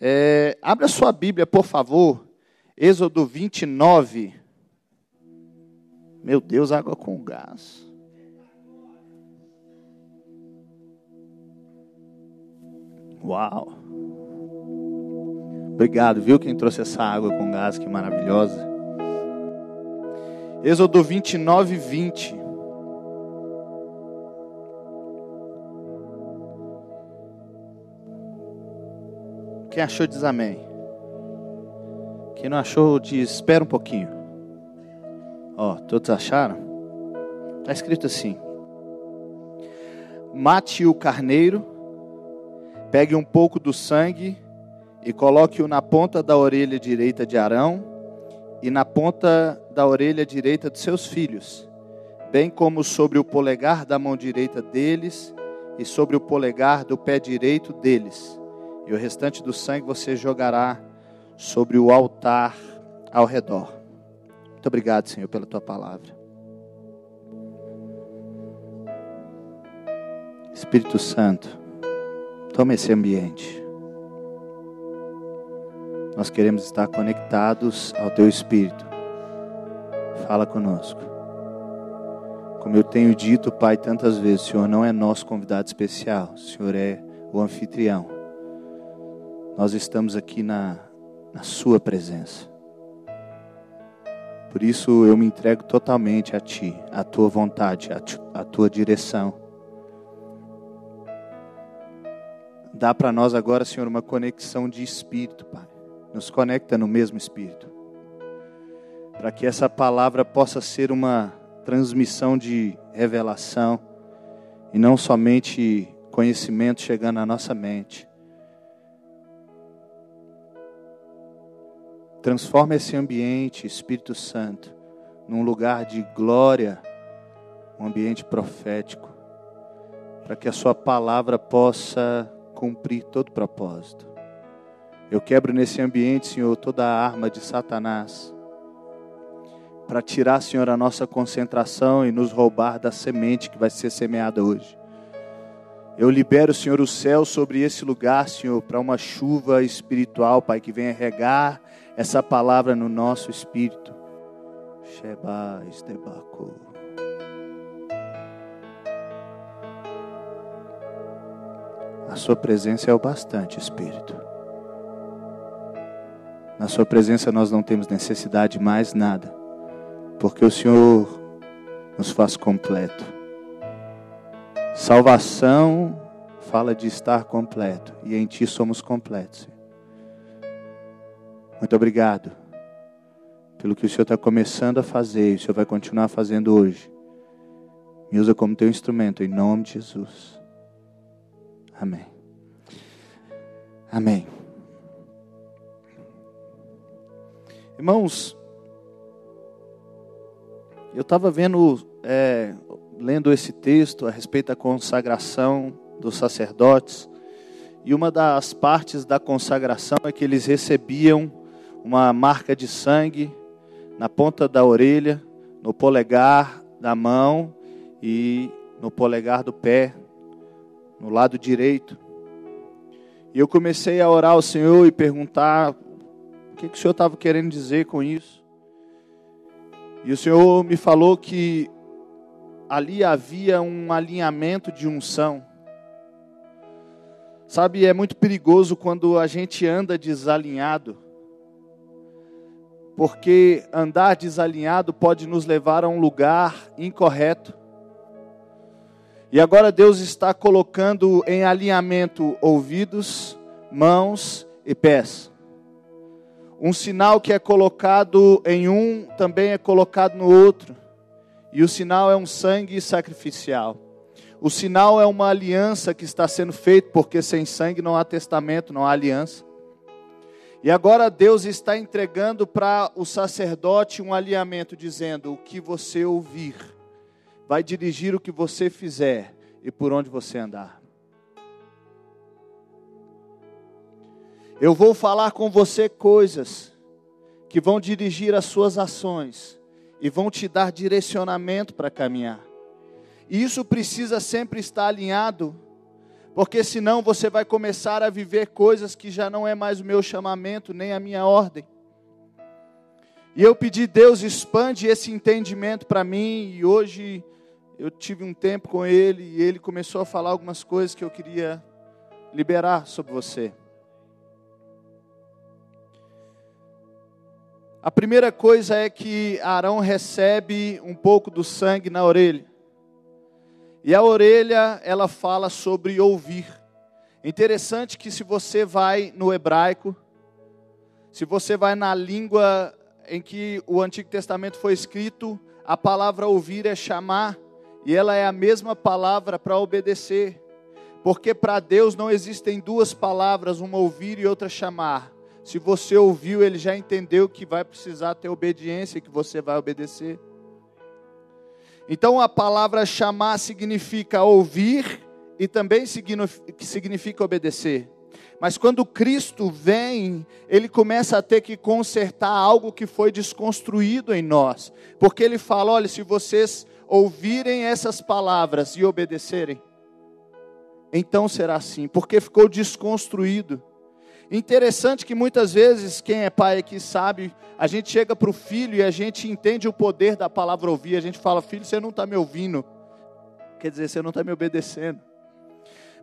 É, abra sua Bíblia, por favor. Êxodo 29. Meu Deus, água com gás. Uau. Obrigado, viu quem trouxe essa água com gás, que maravilhosa. Êxodo 29, 20. Quem achou diz amém. Quem não achou diz espera um pouquinho. Ó, todos acharam? Está escrito assim: Mate o carneiro, pegue um pouco do sangue e coloque-o na ponta da orelha direita de Arão e na ponta da orelha direita de seus filhos, bem como sobre o polegar da mão direita deles e sobre o polegar do pé direito deles. E o restante do sangue você jogará sobre o altar ao redor. Muito obrigado, Senhor, pela tua palavra. Espírito Santo, toma esse ambiente. Nós queremos estar conectados ao Teu Espírito. Fala conosco. Como eu tenho dito, Pai, tantas vezes, o Senhor não é nosso convidado especial, o Senhor é o anfitrião. Nós estamos aqui na, na Sua presença. Por isso eu me entrego totalmente a Ti, a Tua vontade, a Tua direção. Dá para nós agora, Senhor, uma conexão de espírito, Pai nos conecta no mesmo espírito. Para que essa palavra possa ser uma transmissão de revelação e não somente conhecimento chegando à nossa mente. Transforma esse ambiente, Espírito Santo, num lugar de glória, um ambiente profético, para que a Sua palavra possa cumprir todo propósito. Eu quebro nesse ambiente, Senhor, toda a arma de Satanás. Para tirar, Senhor, a nossa concentração e nos roubar da semente que vai ser semeada hoje. Eu libero, Senhor, o céu sobre esse lugar, Senhor, para uma chuva espiritual, Pai, que venha regar essa palavra no nosso espírito. Sheba Estebaco. A sua presença é o bastante, Espírito. Na Sua presença nós não temos necessidade de mais nada, porque o Senhor nos faz completo. Salvação fala de estar completo, e em Ti somos completos. Muito obrigado pelo que o Senhor está começando a fazer e o Senhor vai continuar fazendo hoje. Me usa como teu instrumento, em nome de Jesus. Amém. Amém. Irmãos, eu estava vendo, é, lendo esse texto a respeito da consagração dos sacerdotes, e uma das partes da consagração é que eles recebiam uma marca de sangue na ponta da orelha, no polegar da mão e no polegar do pé, no lado direito. E eu comecei a orar ao Senhor e perguntar que, que o Senhor estava querendo dizer com isso? E o Senhor me falou que ali havia um alinhamento de unção. Sabe, é muito perigoso quando a gente anda desalinhado, porque andar desalinhado pode nos levar a um lugar incorreto. E agora Deus está colocando em alinhamento ouvidos, mãos e pés. Um sinal que é colocado em um também é colocado no outro. E o sinal é um sangue sacrificial. O sinal é uma aliança que está sendo feita, porque sem sangue não há testamento, não há aliança. E agora Deus está entregando para o sacerdote um alinhamento, dizendo: o que você ouvir vai dirigir o que você fizer e por onde você andar. Eu vou falar com você coisas que vão dirigir as suas ações e vão te dar direcionamento para caminhar. E isso precisa sempre estar alinhado Porque senão você vai começar a viver coisas que já não é mais o meu chamamento, nem a minha ordem. E eu pedi, Deus, expande esse entendimento para mim, e hoje eu tive um tempo com ele, e ele começou a falar algumas coisas que eu queria liberar sobre você. A primeira coisa é que Arão recebe um pouco do sangue na orelha. E a orelha, ela fala sobre ouvir. Interessante que se você vai no hebraico, se você vai na língua em que o Antigo Testamento foi escrito, a palavra ouvir é chamar, e ela é a mesma palavra para obedecer. Porque para Deus não existem duas palavras, uma ouvir e outra chamar. Se você ouviu, ele já entendeu que vai precisar ter obediência, que você vai obedecer. Então a palavra chamar significa ouvir e também significa obedecer. Mas quando Cristo vem, ele começa a ter que consertar algo que foi desconstruído em nós. Porque ele fala: olha, se vocês ouvirem essas palavras e obedecerem, então será assim, porque ficou desconstruído. Interessante que muitas vezes, quem é pai aqui sabe, a gente chega para o filho e a gente entende o poder da palavra ouvir. A gente fala, filho, você não está me ouvindo. Quer dizer, você não está me obedecendo.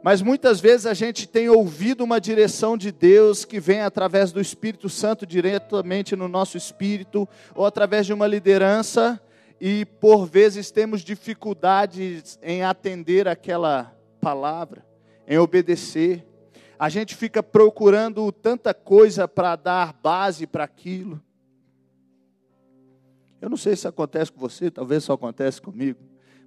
Mas muitas vezes a gente tem ouvido uma direção de Deus que vem através do Espírito Santo diretamente no nosso espírito, ou através de uma liderança, e por vezes temos dificuldades em atender aquela palavra, em obedecer a gente fica procurando tanta coisa para dar base para aquilo. Eu não sei se acontece com você, talvez só acontece comigo.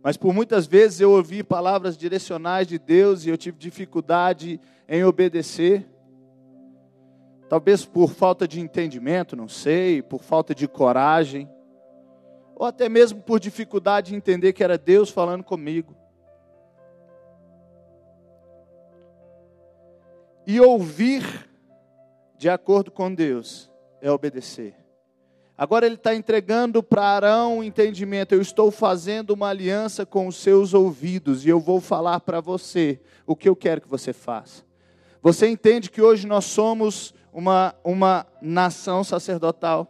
Mas por muitas vezes eu ouvi palavras direcionais de Deus e eu tive dificuldade em obedecer. Talvez por falta de entendimento, não sei, por falta de coragem, ou até mesmo por dificuldade de entender que era Deus falando comigo. E ouvir de acordo com Deus é obedecer. Agora ele está entregando para Arão o entendimento. Eu estou fazendo uma aliança com os seus ouvidos e eu vou falar para você o que eu quero que você faça. Você entende que hoje nós somos uma, uma nação sacerdotal?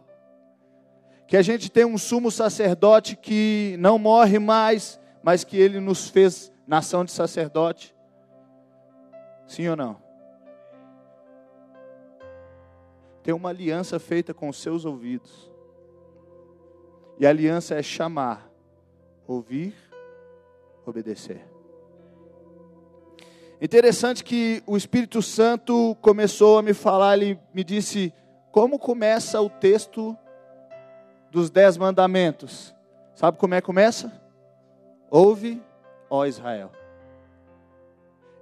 Que a gente tem um sumo sacerdote que não morre mais, mas que ele nos fez nação de sacerdote? Sim ou não? Tem uma aliança feita com os seus ouvidos. E a aliança é chamar, ouvir, obedecer. Interessante que o Espírito Santo começou a me falar, ele me disse: como começa o texto dos dez mandamentos? Sabe como é que começa? Ouve, ó Israel.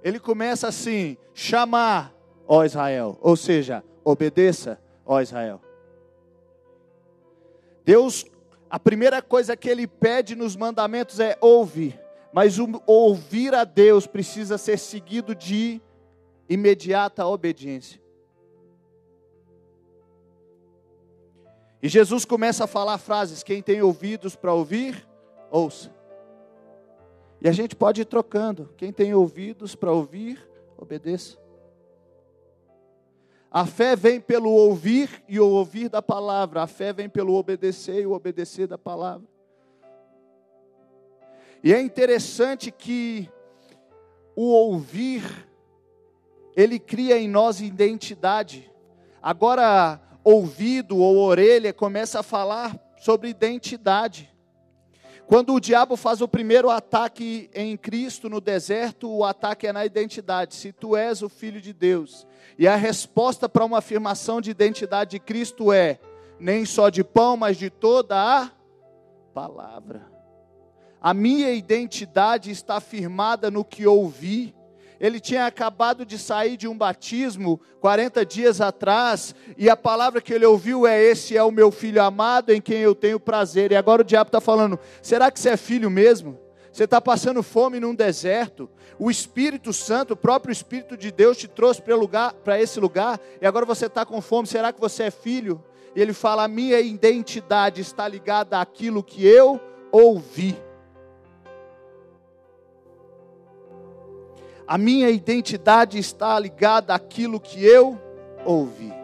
Ele começa assim: chamar, ó Israel. Ou seja, Obedeça, ó Israel. Deus, a primeira coisa que Ele pede nos mandamentos é ouvir, mas o ouvir a Deus precisa ser seguido de imediata obediência. E Jesus começa a falar frases: quem tem ouvidos para ouvir, ouça. E a gente pode ir trocando: quem tem ouvidos para ouvir, obedeça. A fé vem pelo ouvir e o ouvir da palavra. A fé vem pelo obedecer e o obedecer da palavra. E é interessante que o ouvir, ele cria em nós identidade. Agora, ouvido ou orelha começa a falar sobre identidade. Quando o diabo faz o primeiro ataque em Cristo no deserto, o ataque é na identidade. Se tu és o filho de Deus. E a resposta para uma afirmação de identidade de Cristo é: nem só de pão, mas de toda a palavra. A minha identidade está firmada no que ouvi ele tinha acabado de sair de um batismo 40 dias atrás, e a palavra que ele ouviu é: Esse é o meu filho amado em quem eu tenho prazer. E agora o diabo está falando: Será que você é filho mesmo? Você está passando fome num deserto. O Espírito Santo, o próprio Espírito de Deus, te trouxe para esse lugar, e agora você está com fome. Será que você é filho? E ele fala: A minha identidade está ligada àquilo que eu ouvi. A minha identidade está ligada àquilo que eu ouvi.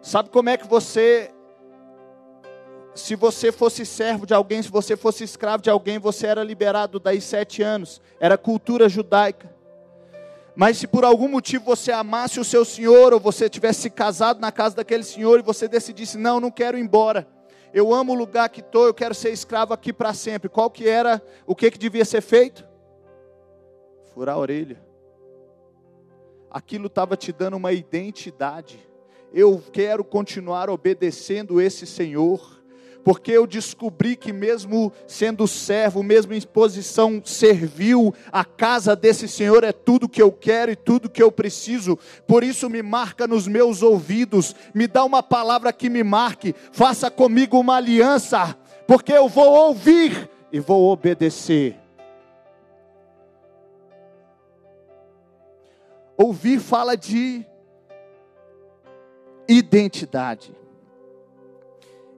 Sabe como é que você, se você fosse servo de alguém, se você fosse escravo de alguém, você era liberado daí sete anos. Era cultura judaica. Mas se por algum motivo você amasse o seu senhor, ou você tivesse casado na casa daquele senhor e você decidisse, não, não quero ir embora. Eu amo o lugar que estou, eu quero ser escravo aqui para sempre. Qual que era, o que que devia ser feito? Furar a orelha. Aquilo estava te dando uma identidade. Eu quero continuar obedecendo esse Senhor porque eu descobri que, mesmo sendo servo, mesmo em posição servil, a casa desse Senhor é tudo que eu quero e tudo que eu preciso, por isso me marca nos meus ouvidos, me dá uma palavra que me marque, faça comigo uma aliança, porque eu vou ouvir e vou obedecer. Ouvir fala de identidade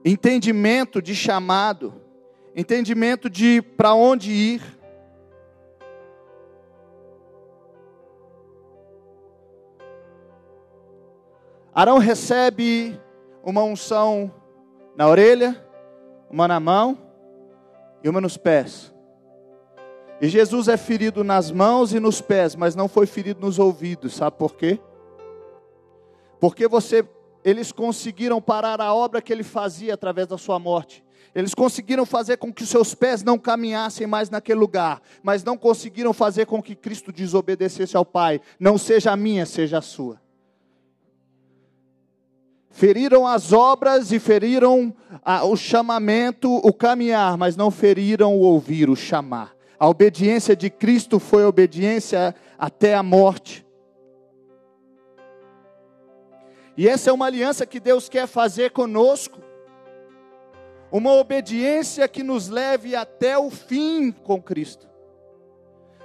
entendimento de chamado, entendimento de para onde ir. Arão recebe uma unção na orelha, uma na mão e uma nos pés. E Jesus é ferido nas mãos e nos pés, mas não foi ferido nos ouvidos, sabe por quê? Porque você eles conseguiram parar a obra que ele fazia através da sua morte. Eles conseguiram fazer com que seus pés não caminhassem mais naquele lugar, mas não conseguiram fazer com que Cristo desobedecesse ao Pai. Não seja a minha, seja a sua. Feriram as obras e feriram a, o chamamento, o caminhar, mas não feriram o ouvir, o chamar. A obediência de Cristo foi obediência até a morte. E essa é uma aliança que Deus quer fazer conosco. Uma obediência que nos leve até o fim com Cristo.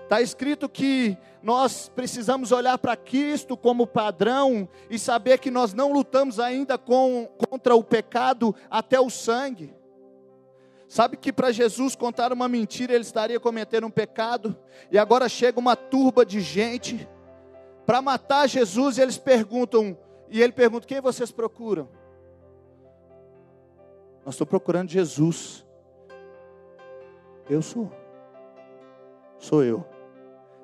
Está escrito que nós precisamos olhar para Cristo como padrão e saber que nós não lutamos ainda com, contra o pecado até o sangue. Sabe que para Jesus contar uma mentira, ele estaria cometendo um pecado, e agora chega uma turba de gente para matar Jesus, e eles perguntam: e ele pergunta: Quem vocês procuram? Nós estamos procurando Jesus. Eu sou. Sou eu.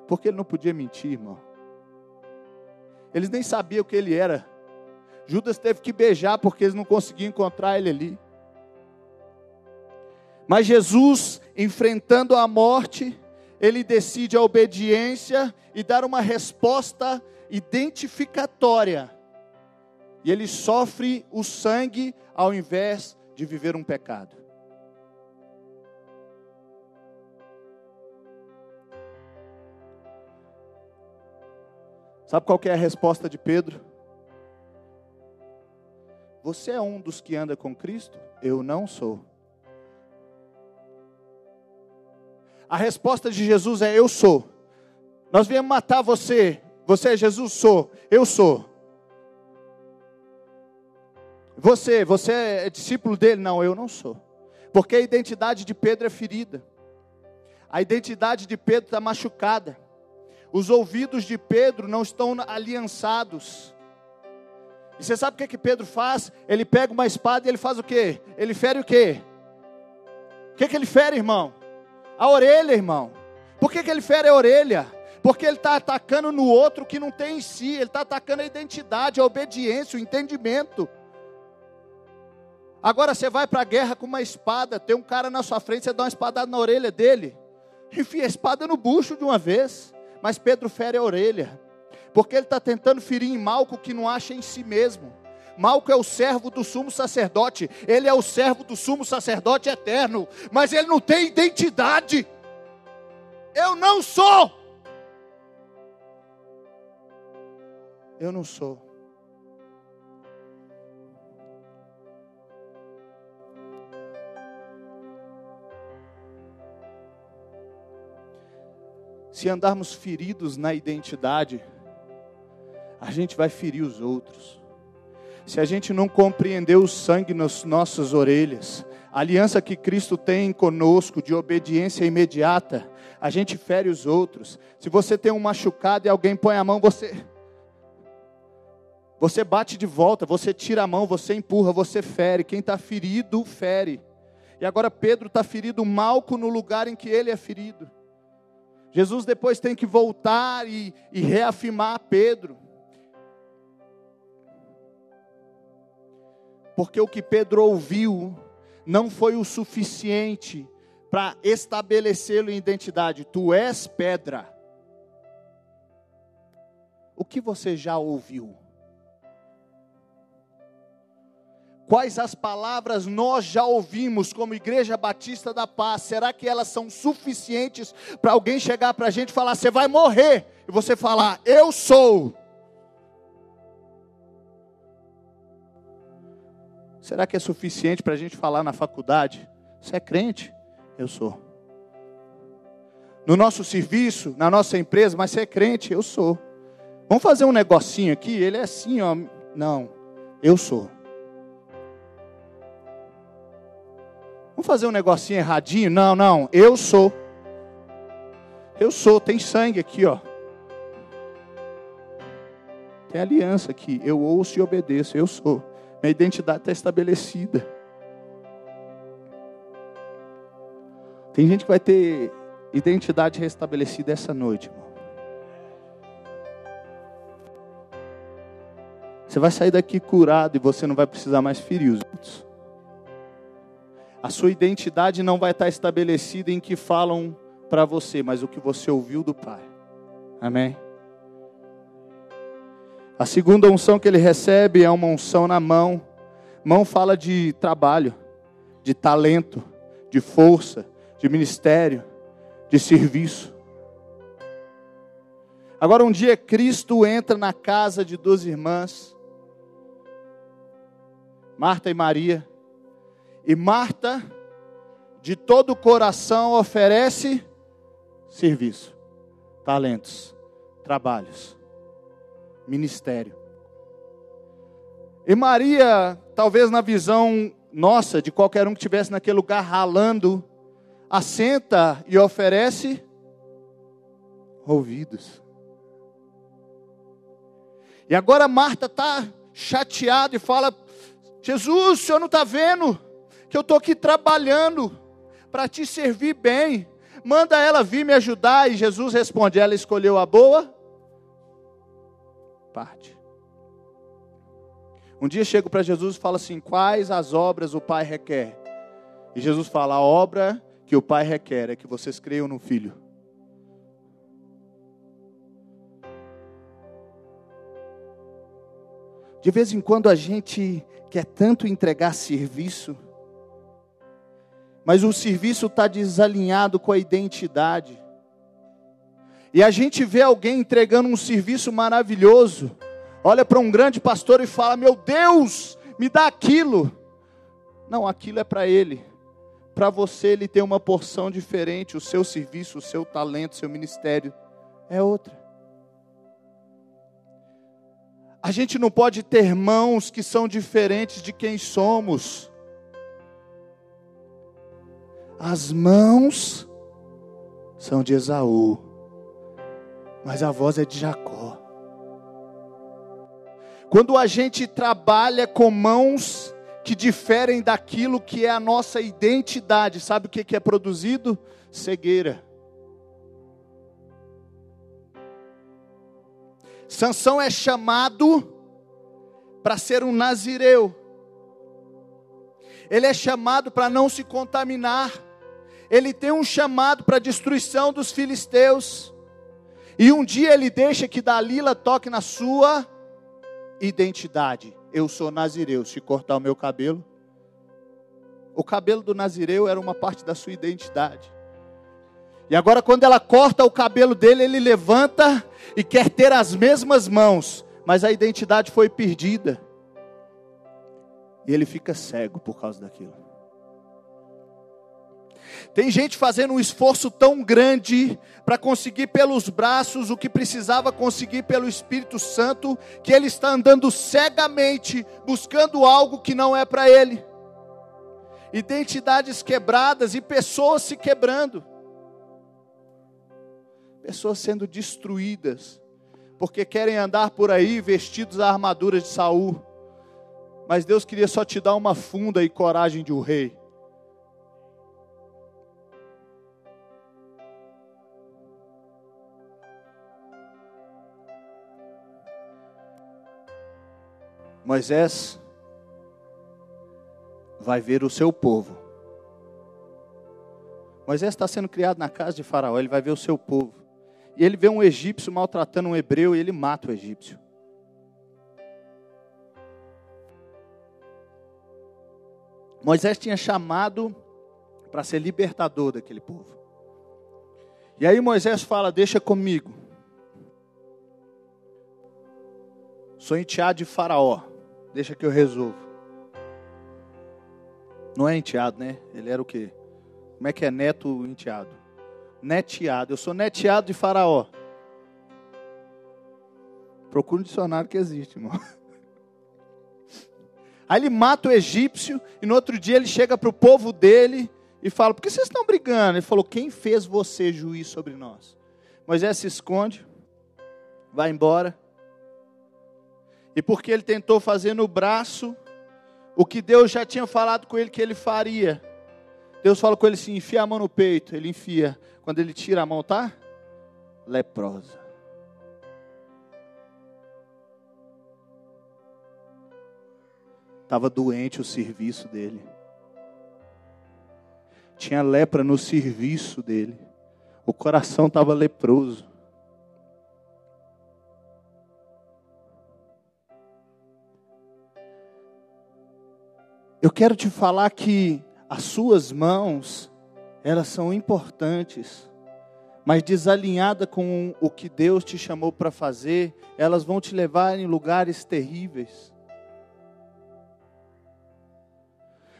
Porque ele não podia mentir, irmão. Eles nem sabiam o que ele era. Judas teve que beijar porque eles não conseguiam encontrar ele ali. Mas Jesus, enfrentando a morte, ele decide a obediência e dar uma resposta identificatória e ele sofre o sangue ao invés de viver um pecado. Sabe qual é a resposta de Pedro? Você é um dos que anda com Cristo? Eu não sou. A resposta de Jesus é: Eu sou. Nós viemos matar você. Você é Jesus? Sou. Eu sou. Você, você é discípulo dele? Não, eu não sou. Porque a identidade de Pedro é ferida. A identidade de Pedro está machucada. Os ouvidos de Pedro não estão aliançados. E você sabe o que, que Pedro faz? Ele pega uma espada e ele faz o quê? Ele fere o quê? O que, que ele fere, irmão? A orelha, irmão. Por que, que ele fere a orelha? Porque ele está atacando no outro que não tem em si, ele está atacando a identidade, a obediência, o entendimento. Agora você vai para a guerra com uma espada, tem um cara na sua frente, você dá uma espadada na orelha dele, enfia a espada no bucho de uma vez. Mas Pedro fere a orelha, porque ele está tentando ferir em Malco que não acha em si mesmo. Malco é o servo do sumo sacerdote, ele é o servo do sumo sacerdote eterno, mas ele não tem identidade. Eu não sou. Eu não sou. Se andarmos feridos na identidade, a gente vai ferir os outros. Se a gente não compreender o sangue nas nossas orelhas, a aliança que Cristo tem conosco de obediência imediata, a gente fere os outros. Se você tem um machucado e alguém põe a mão, você você bate de volta, você tira a mão, você empurra, você fere. Quem está ferido, fere. E agora Pedro está ferido malco no lugar em que ele é ferido. Jesus depois tem que voltar e, e reafirmar Pedro. Porque o que Pedro ouviu não foi o suficiente para estabelecê-lo em identidade. Tu és pedra. O que você já ouviu? Quais as palavras nós já ouvimos como Igreja Batista da Paz? Será que elas são suficientes para alguém chegar para a gente e falar: você vai morrer? E você falar: eu sou. Será que é suficiente para a gente falar na faculdade? Você é crente? Eu sou. No nosso serviço, na nossa empresa, mas você é crente? Eu sou. Vamos fazer um negocinho aqui? Ele é assim, ó. Não, eu sou. Vamos fazer um negocinho erradinho? Não, não, eu sou. Eu sou, tem sangue aqui, ó. Tem aliança aqui. Eu ouço e obedeço, eu sou. Minha identidade está estabelecida. Tem gente que vai ter identidade restabelecida essa noite, irmão. Você vai sair daqui curado e você não vai precisar mais ferir os outros. A sua identidade não vai estar estabelecida em que falam para você, mas o que você ouviu do Pai. Amém? A segunda unção que ele recebe é uma unção na mão. Mão fala de trabalho, de talento, de força, de ministério, de serviço. Agora, um dia Cristo entra na casa de duas irmãs, Marta e Maria, e Marta, de todo o coração, oferece serviço, talentos, trabalhos, ministério. E Maria, talvez na visão nossa, de qualquer um que estivesse naquele lugar ralando, assenta e oferece ouvidos. E agora Marta está chateada e fala: Jesus, o senhor não está vendo que eu estou aqui trabalhando para te servir bem. Manda ela vir me ajudar. E Jesus responde: ela escolheu a boa parte. Um dia chego para Jesus e falo assim: quais as obras o Pai requer? E Jesus fala: a obra que o Pai requer é que vocês creiam no Filho. De vez em quando a gente quer tanto entregar serviço, mas o serviço está desalinhado com a identidade. E a gente vê alguém entregando um serviço maravilhoso, olha para um grande pastor e fala: Meu Deus, me dá aquilo. Não, aquilo é para ele para você ele tem uma porção diferente, o seu serviço, o seu talento, o seu ministério é outra. A gente não pode ter mãos que são diferentes de quem somos. As mãos são de Esaú, mas a voz é de Jacó. Quando a gente trabalha com mãos que diferem daquilo que é a nossa identidade. Sabe o que é produzido? Cegueira. Sansão é chamado para ser um nazireu. Ele é chamado para não se contaminar. Ele tem um chamado para a destruição dos filisteus. E um dia ele deixa que Dalila toque na sua identidade eu sou nazireu. Se cortar o meu cabelo, o cabelo do nazireu era uma parte da sua identidade. E agora, quando ela corta o cabelo dele, ele levanta e quer ter as mesmas mãos, mas a identidade foi perdida. E ele fica cego por causa daquilo. Tem gente fazendo um esforço tão grande para conseguir pelos braços o que precisava conseguir pelo Espírito Santo, que ele está andando cegamente buscando algo que não é para ele. Identidades quebradas e pessoas se quebrando. pessoas sendo destruídas, porque querem andar por aí vestidos a armaduras de Saul. Mas Deus queria só te dar uma funda e coragem de um rei. Moisés vai ver o seu povo. Moisés está sendo criado na casa de Faraó, ele vai ver o seu povo. E ele vê um egípcio maltratando um hebreu e ele mata o egípcio. Moisés tinha chamado para ser libertador daquele povo. E aí Moisés fala: Deixa comigo. Sou enteado de Faraó. Deixa que eu resolvo. Não é enteado, né? Ele era o quê? Como é que é neto enteado? Neteado. Eu sou neteado de Faraó. Procura um dicionário que existe, irmão. Aí ele mata o egípcio e no outro dia ele chega para o povo dele e fala: Por que vocês estão brigando? Ele falou: Quem fez você juiz sobre nós? Moisés se esconde, vai embora. E porque ele tentou fazer no braço o que Deus já tinha falado com ele que ele faria. Deus fala com ele assim: enfia a mão no peito. Ele enfia. Quando ele tira a mão, tá? Leprosa. Estava doente o serviço dele. Tinha lepra no serviço dele. O coração estava leproso. Eu quero te falar que as suas mãos, elas são importantes, mas desalinhada com o que Deus te chamou para fazer, elas vão te levar em lugares terríveis.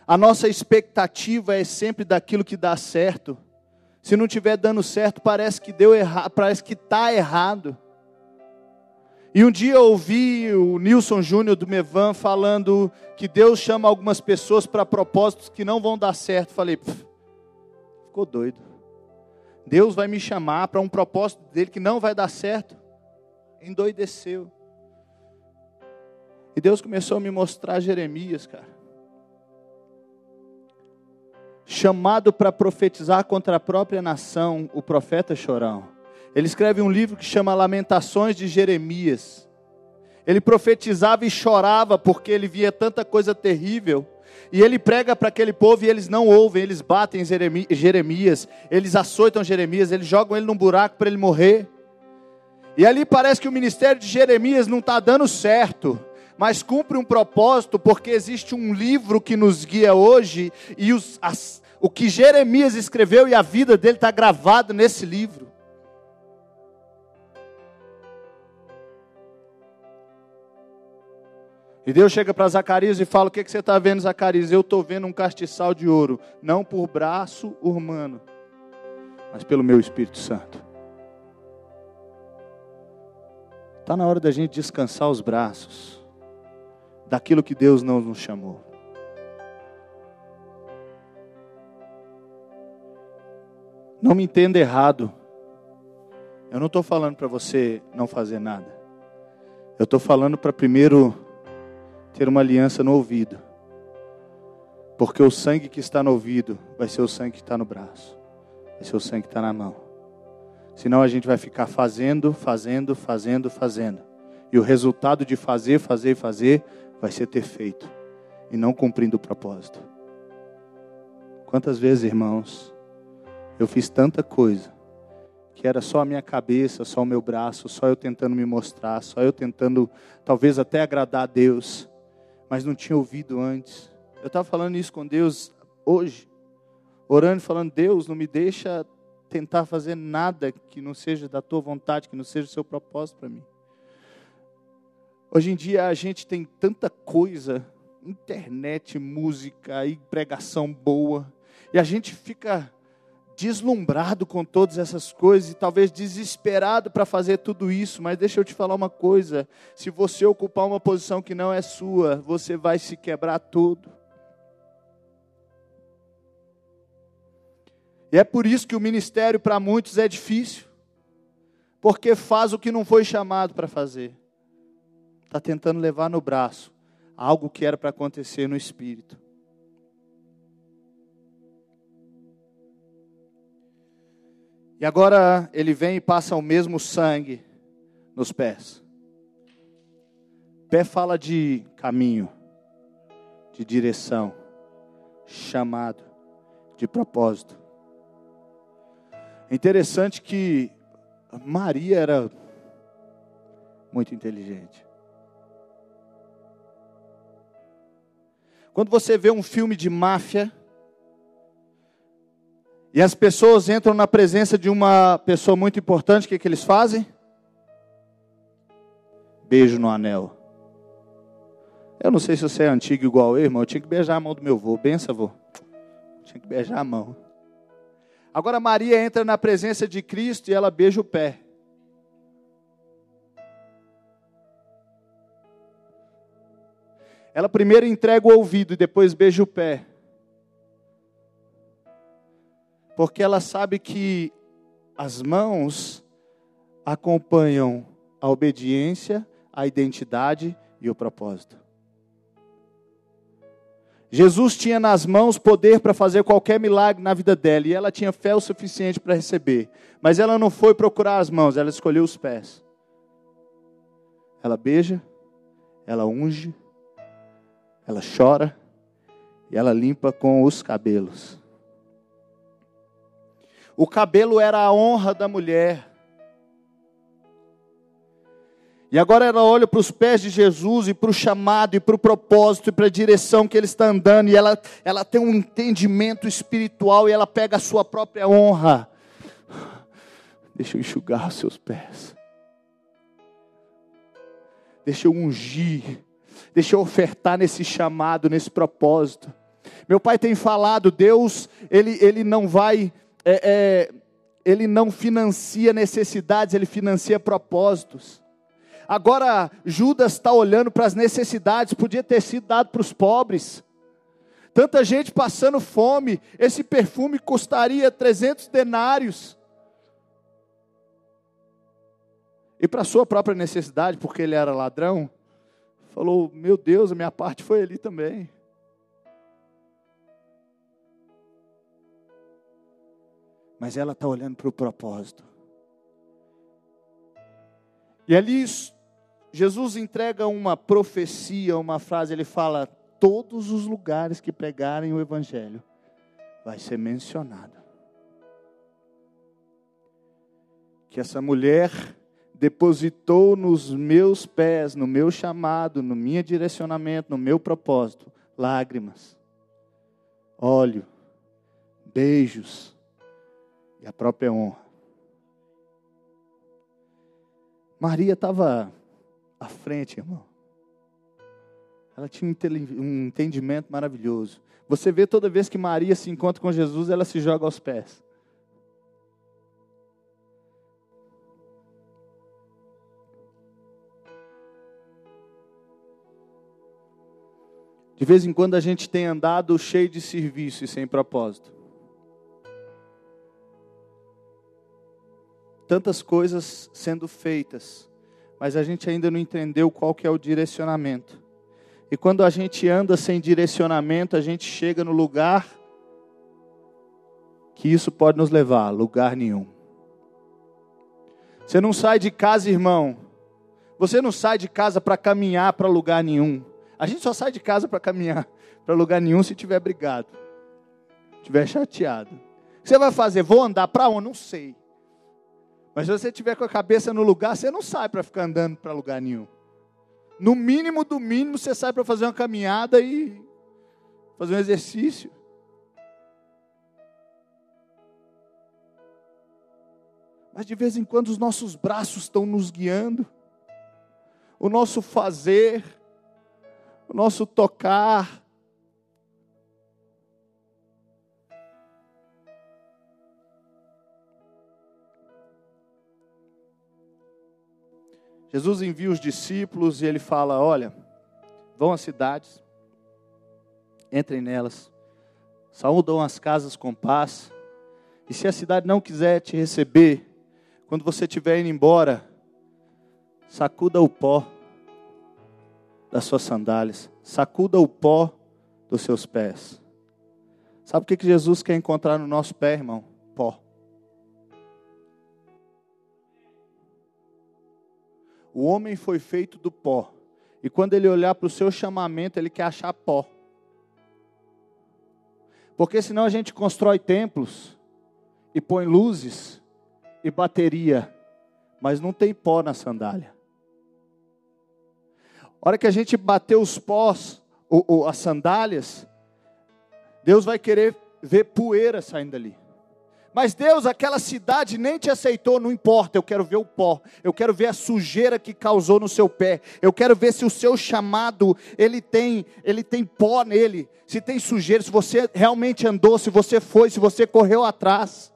A nossa expectativa é sempre daquilo que dá certo. Se não estiver dando certo, parece que deu errado, parece que está errado. E um dia eu ouvi o Nilson Júnior do Mevan falando que Deus chama algumas pessoas para propósitos que não vão dar certo. Falei, ficou doido. Deus vai me chamar para um propósito dele que não vai dar certo. Endoideceu. E Deus começou a me mostrar Jeremias, cara. Chamado para profetizar contra a própria nação, o profeta chorão. Ele escreve um livro que chama Lamentações de Jeremias. Ele profetizava e chorava porque ele via tanta coisa terrível. E ele prega para aquele povo e eles não ouvem, eles batem Jeremias, eles açoitam Jeremias, eles jogam ele num buraco para ele morrer. E ali parece que o ministério de Jeremias não está dando certo, mas cumpre um propósito, porque existe um livro que nos guia hoje, e os, as, o que Jeremias escreveu e a vida dele está gravado nesse livro. E Deus chega para Zacarias e fala: O que, que você está vendo, Zacarias? Eu estou vendo um castiçal de ouro, não por braço humano, mas pelo meu Espírito Santo. Está na hora da gente descansar os braços daquilo que Deus não nos chamou. Não me entenda errado. Eu não estou falando para você não fazer nada. Eu estou falando para primeiro ter uma aliança no ouvido. Porque o sangue que está no ouvido vai ser o sangue que está no braço, vai ser o sangue que está na mão. Senão a gente vai ficar fazendo, fazendo, fazendo, fazendo. E o resultado de fazer, fazer, fazer vai ser ter feito e não cumprindo o propósito. Quantas vezes, irmãos, eu fiz tanta coisa que era só a minha cabeça, só o meu braço, só eu tentando me mostrar, só eu tentando talvez até agradar a Deus mas não tinha ouvido antes. Eu estava falando isso com Deus hoje, orando falando: Deus, não me deixa tentar fazer nada que não seja da tua vontade, que não seja o seu propósito para mim. Hoje em dia a gente tem tanta coisa, internet, música e pregação boa, e a gente fica deslumbrado com todas essas coisas e talvez desesperado para fazer tudo isso, mas deixa eu te falar uma coisa: se você ocupar uma posição que não é sua, você vai se quebrar todo. E é por isso que o ministério para muitos é difícil. porque faz o que não foi chamado para fazer. Está tentando levar no braço algo que era para acontecer no espírito. E agora ele vem e passa o mesmo sangue nos pés. Pé fala de caminho, de direção, chamado, de propósito. É interessante que Maria era muito inteligente. Quando você vê um filme de máfia, e as pessoas entram na presença de uma pessoa muito importante, o que, que eles fazem? Beijo no anel. Eu não sei se você é antigo igual eu, irmão. Eu tinha que beijar a mão do meu avô. Benção, avô. Tinha que beijar a mão. Agora Maria entra na presença de Cristo e ela beija o pé. Ela primeiro entrega o ouvido e depois beija o pé. Porque ela sabe que as mãos acompanham a obediência, a identidade e o propósito. Jesus tinha nas mãos poder para fazer qualquer milagre na vida dela e ela tinha fé o suficiente para receber. Mas ela não foi procurar as mãos, ela escolheu os pés. Ela beija, ela unge, ela chora e ela limpa com os cabelos. O cabelo era a honra da mulher. E agora ela olha para os pés de Jesus e para o chamado e para o propósito e para a direção que ele está andando. E ela, ela tem um entendimento espiritual e ela pega a sua própria honra. Deixa eu enxugar os seus pés. Deixa eu ungir. Deixa eu ofertar nesse chamado, nesse propósito. Meu pai tem falado, Deus, ele, ele não vai, é, é, ele não financia necessidades, ele financia propósitos. Agora Judas está olhando para as necessidades, podia ter sido dado para os pobres. Tanta gente passando fome, esse perfume custaria 300 denários. E para sua própria necessidade, porque ele era ladrão, falou: Meu Deus, a minha parte foi ali também. Mas ela está olhando para o propósito. E ali Jesus entrega uma profecia, uma frase, ele fala: todos os lugares que pregarem o Evangelho vai ser mencionado. Que essa mulher depositou nos meus pés, no meu chamado, no meu direcionamento, no meu propósito, lágrimas, óleo, beijos e a própria honra. Maria estava à frente, irmão. Ela tinha um entendimento maravilhoso. Você vê toda vez que Maria se encontra com Jesus, ela se joga aos pés. De vez em quando a gente tem andado cheio de serviço e sem propósito. Tantas coisas sendo feitas, mas a gente ainda não entendeu qual que é o direcionamento. E quando a gente anda sem direcionamento, a gente chega no lugar que isso pode nos levar, lugar nenhum. Você não sai de casa, irmão. Você não sai de casa para caminhar para lugar nenhum. A gente só sai de casa para caminhar para lugar nenhum se tiver brigado, tiver chateado. O que você vai fazer? Vou andar para onde? Não sei. Mas se você estiver com a cabeça no lugar, você não sai para ficar andando para lugar nenhum. No mínimo do mínimo, você sai para fazer uma caminhada e fazer um exercício. Mas de vez em quando os nossos braços estão nos guiando, o nosso fazer, o nosso tocar, Jesus envia os discípulos e ele fala: Olha, vão às cidades, entrem nelas, saúdam as casas com paz, e se a cidade não quiser te receber, quando você estiver indo embora, sacuda o pó das suas sandálias, sacuda o pó dos seus pés. Sabe o que Jesus quer encontrar no nosso pé, irmão? Pó. O homem foi feito do pó. E quando ele olhar para o seu chamamento, ele quer achar pó. Porque senão a gente constrói templos e põe luzes e bateria, mas não tem pó na sandália. A hora que a gente bater os pós, ou, ou as sandálias, Deus vai querer ver poeira saindo dali. Mas Deus, aquela cidade nem te aceitou, não importa, eu quero ver o pó, eu quero ver a sujeira que causou no seu pé, eu quero ver se o seu chamado, ele tem, ele tem pó nele, se tem sujeira, se você realmente andou, se você foi, se você correu atrás.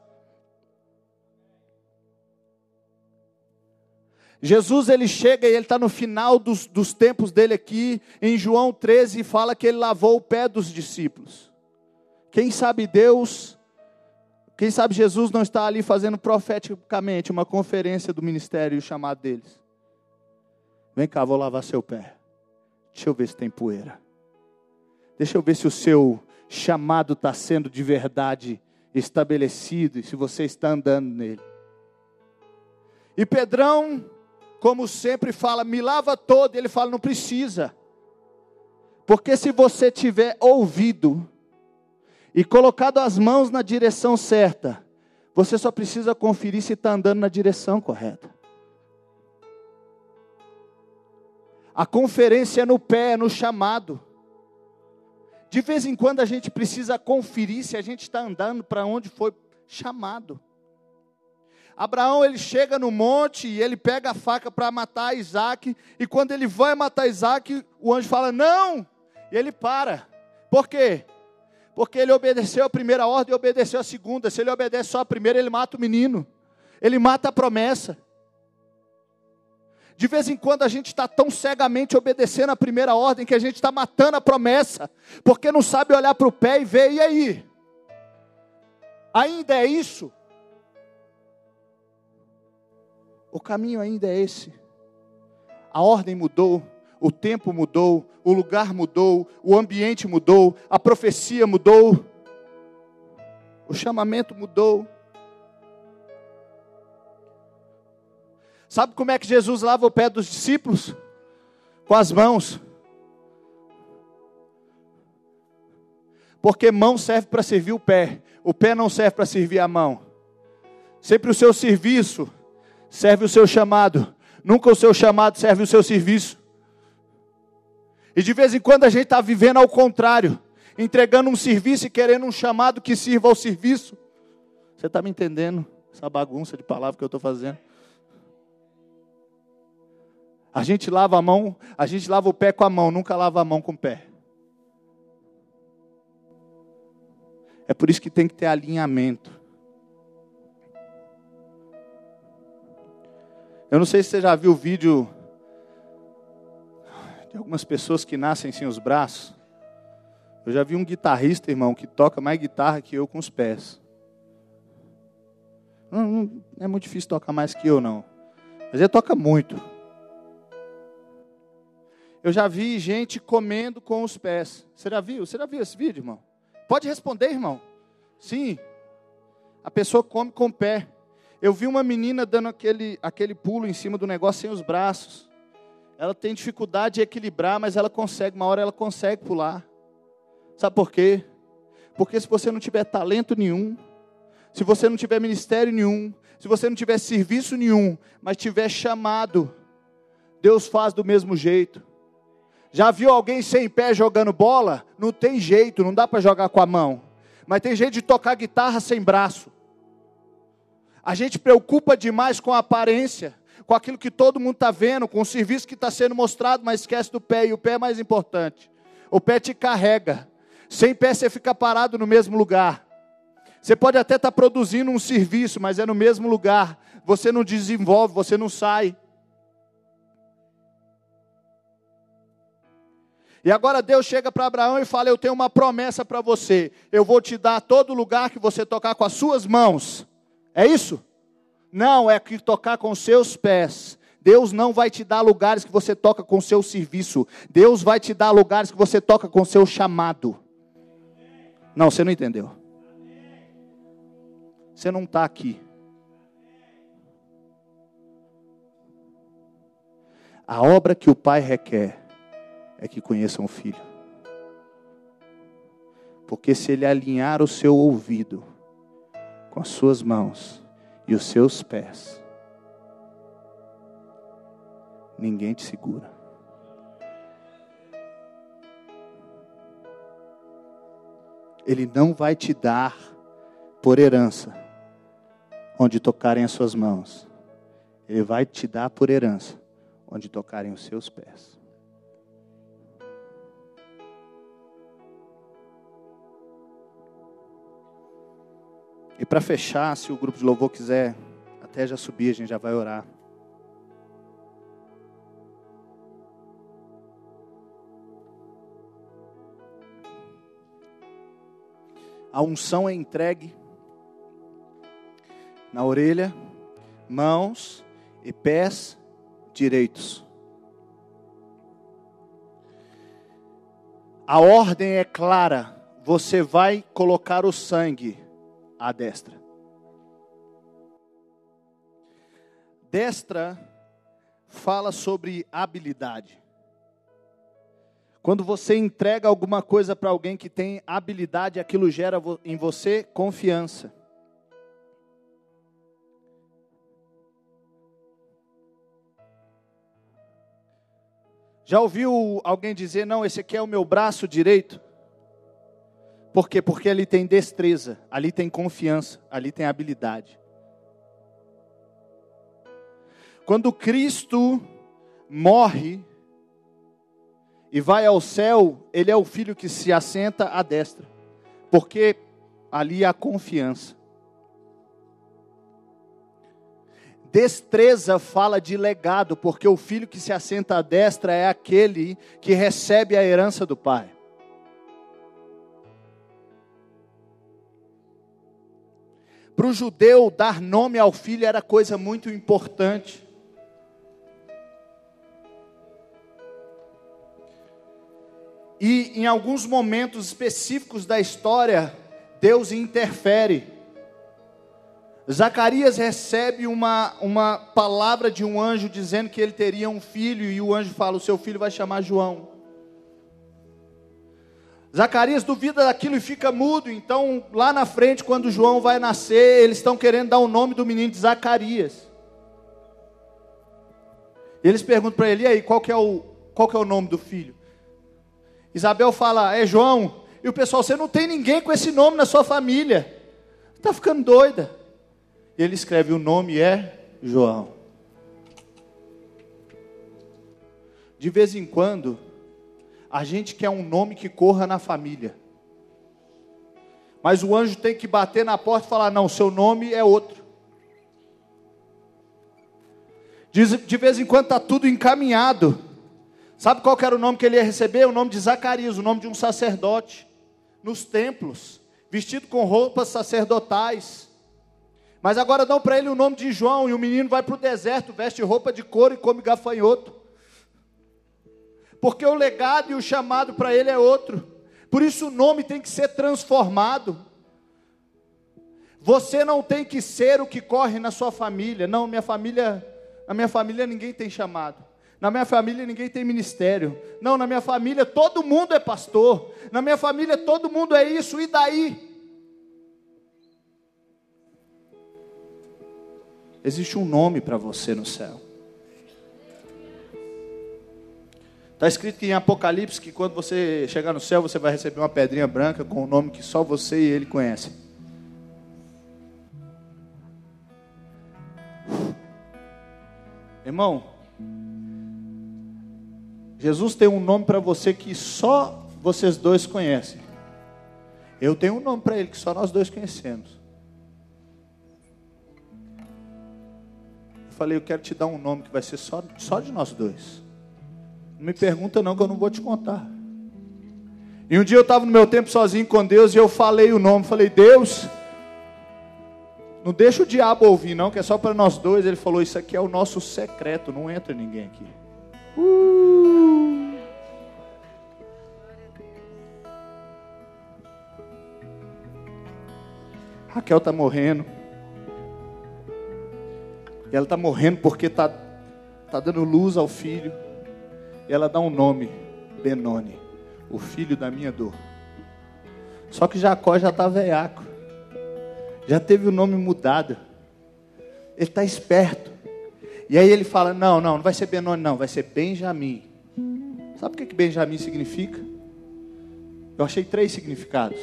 Jesus ele chega e ele está no final dos, dos tempos dele aqui, em João 13, e fala que ele lavou o pé dos discípulos. Quem sabe Deus quem sabe Jesus não está ali fazendo profeticamente uma conferência do ministério e o chamado deles. Vem cá, vou lavar seu pé. Deixa eu ver se tem poeira. Deixa eu ver se o seu chamado está sendo de verdade estabelecido e se você está andando nele. E Pedrão, como sempre, fala: me lava todo. Ele fala: não precisa. Porque se você tiver ouvido e colocado as mãos na direção certa, você só precisa conferir se está andando na direção correta. A conferência é no pé, é no chamado. De vez em quando a gente precisa conferir se a gente está andando para onde foi chamado. Abraão ele chega no monte e ele pega a faca para matar Isaac, e quando ele vai matar Isaac, o anjo fala: Não! E ele para. Por quê? Porque ele obedeceu a primeira ordem e obedeceu a segunda. Se ele obedece só a primeira, ele mata o menino. Ele mata a promessa. De vez em quando a gente está tão cegamente obedecendo a primeira ordem que a gente está matando a promessa, porque não sabe olhar para o pé e ver, e aí? Ainda é isso? O caminho ainda é esse. A ordem mudou, o tempo mudou, o lugar mudou, o ambiente mudou, a profecia mudou, o chamamento mudou. Sabe como é que Jesus lava o pé dos discípulos? Com as mãos. Porque mão serve para servir o pé, o pé não serve para servir a mão. Sempre o seu serviço serve o seu chamado, nunca o seu chamado serve o seu serviço. E de vez em quando a gente está vivendo ao contrário, entregando um serviço e querendo um chamado que sirva ao serviço. Você está me entendendo? Essa bagunça de palavra que eu estou fazendo. A gente lava a mão, a gente lava o pé com a mão, nunca lava a mão com o pé. É por isso que tem que ter alinhamento. Eu não sei se você já viu o vídeo tem algumas pessoas que nascem sem os braços. Eu já vi um guitarrista, irmão, que toca mais guitarra que eu com os pés. Não, não é muito difícil tocar mais que eu, não. Mas ele toca muito. Eu já vi gente comendo com os pés. Você já viu? Você já viu esse vídeo, irmão? Pode responder, irmão. Sim. A pessoa come com o pé. Eu vi uma menina dando aquele, aquele pulo em cima do negócio sem os braços. Ela tem dificuldade de equilibrar, mas ela consegue, uma hora ela consegue pular. Sabe por quê? Porque se você não tiver talento nenhum, se você não tiver ministério nenhum, se você não tiver serviço nenhum, mas tiver chamado, Deus faz do mesmo jeito. Já viu alguém sem pé jogando bola? Não tem jeito, não dá para jogar com a mão. Mas tem jeito de tocar guitarra sem braço. A gente preocupa demais com a aparência com aquilo que todo mundo está vendo, com o serviço que está sendo mostrado, mas esquece do pé, e o pé é mais importante. O pé te carrega. Sem pé você fica parado no mesmo lugar. Você pode até estar tá produzindo um serviço, mas é no mesmo lugar. Você não desenvolve, você não sai. E agora Deus chega para Abraão e fala: Eu tenho uma promessa para você. Eu vou te dar todo lugar que você tocar com as suas mãos. É isso? Não, é que tocar com seus pés. Deus não vai te dar lugares que você toca com seu serviço. Deus vai te dar lugares que você toca com seu chamado. Não, você não entendeu. Você não está aqui. A obra que o Pai requer é que conheçam o Filho. Porque se ele alinhar o seu ouvido com as suas mãos e os seus pés, ninguém te segura. Ele não vai te dar por herança onde tocarem as suas mãos. Ele vai te dar por herança onde tocarem os seus pés. E para fechar, se o grupo de louvor quiser até já subir, a gente já vai orar. A unção é entregue na orelha, mãos e pés direitos. A ordem é clara: você vai colocar o sangue à destra. Destra fala sobre habilidade. Quando você entrega alguma coisa para alguém que tem habilidade, aquilo gera em você confiança. Já ouviu alguém dizer, não, esse aqui é o meu braço direito? Por quê? Porque ali tem destreza, ali tem confiança, ali tem habilidade. Quando Cristo morre, e vai ao céu, ele é o filho que se assenta à destra, porque ali há confiança. Destreza fala de legado, porque o filho que se assenta à destra é aquele que recebe a herança do pai. Para o judeu, dar nome ao filho era coisa muito importante. E em alguns momentos específicos da história, Deus interfere. Zacarias recebe uma, uma palavra de um anjo dizendo que ele teria um filho, e o anjo fala: O seu filho vai chamar João. Zacarias duvida daquilo e fica mudo. Então, lá na frente, quando João vai nascer, eles estão querendo dar o nome do menino de Zacarias. E eles perguntam para ele: e aí, qual que, é o, qual que é o nome do filho? Isabel fala, é João. E o pessoal, você não tem ninguém com esse nome na sua família. Está ficando doida. E ele escreve, o nome é João. De vez em quando, a gente quer um nome que corra na família. Mas o anjo tem que bater na porta e falar: não, seu nome é outro. De vez em quando está tudo encaminhado. Sabe qual era o nome que ele ia receber? O nome de Zacarias, o nome de um sacerdote, nos templos, vestido com roupas sacerdotais. Mas agora dão para ele o nome de João, e o menino vai para o deserto, veste roupa de couro e come gafanhoto. Porque o legado e o chamado para ele é outro. Por isso o nome tem que ser transformado. Você não tem que ser o que corre na sua família. Não, minha família, na minha família ninguém tem chamado. Na minha família ninguém tem ministério. Não, na minha família todo mundo é pastor. Na minha família todo mundo é isso, e daí? Existe um nome para você no céu. Está escrito em Apocalipse que quando você chegar no céu, você vai receber uma pedrinha branca com o um nome que só você e ele conhecem. Irmão, Jesus tem um nome para você que só vocês dois conhecem. Eu tenho um nome para ele que só nós dois conhecemos. Eu falei, eu quero te dar um nome que vai ser só, só de nós dois. Não me pergunta não que eu não vou te contar. E um dia eu estava no meu tempo sozinho com Deus e eu falei o nome, falei, Deus, Não deixa o diabo ouvir, não, que é só para nós dois. Ele falou: Isso aqui é o nosso secreto, não entra ninguém aqui. Uh. Raquel está morrendo. E ela está morrendo porque está tá dando luz ao filho. E ela dá um nome, Benoni, o filho da minha dor. Só que Jacó já está veiaco. Já teve o nome mudado. Ele está esperto. E aí ele fala: não, não, não vai ser Benoni, não, vai ser Benjamim. Sabe o que, que Benjamim significa? Eu achei três significados: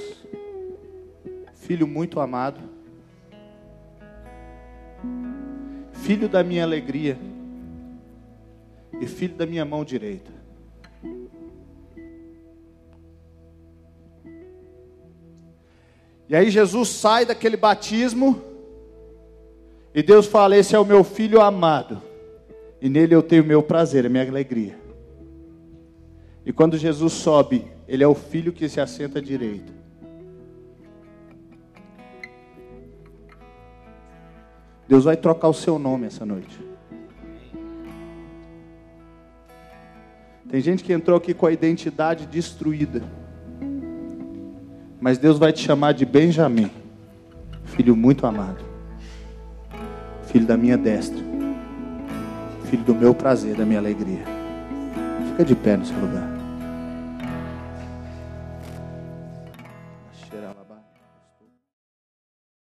filho muito amado, filho da minha alegria e filho da minha mão direita. E aí Jesus sai daquele batismo e Deus fala: Esse é o meu filho amado, e nele eu tenho o meu prazer, a minha alegria. E quando Jesus sobe, ele é o filho que se assenta à direita. Deus vai trocar o seu nome essa noite. Tem gente que entrou aqui com a identidade destruída. Mas Deus vai te chamar de Benjamim, filho muito amado, filho da minha destra, filho do meu prazer, da minha alegria. Fica de pé no seu lugar.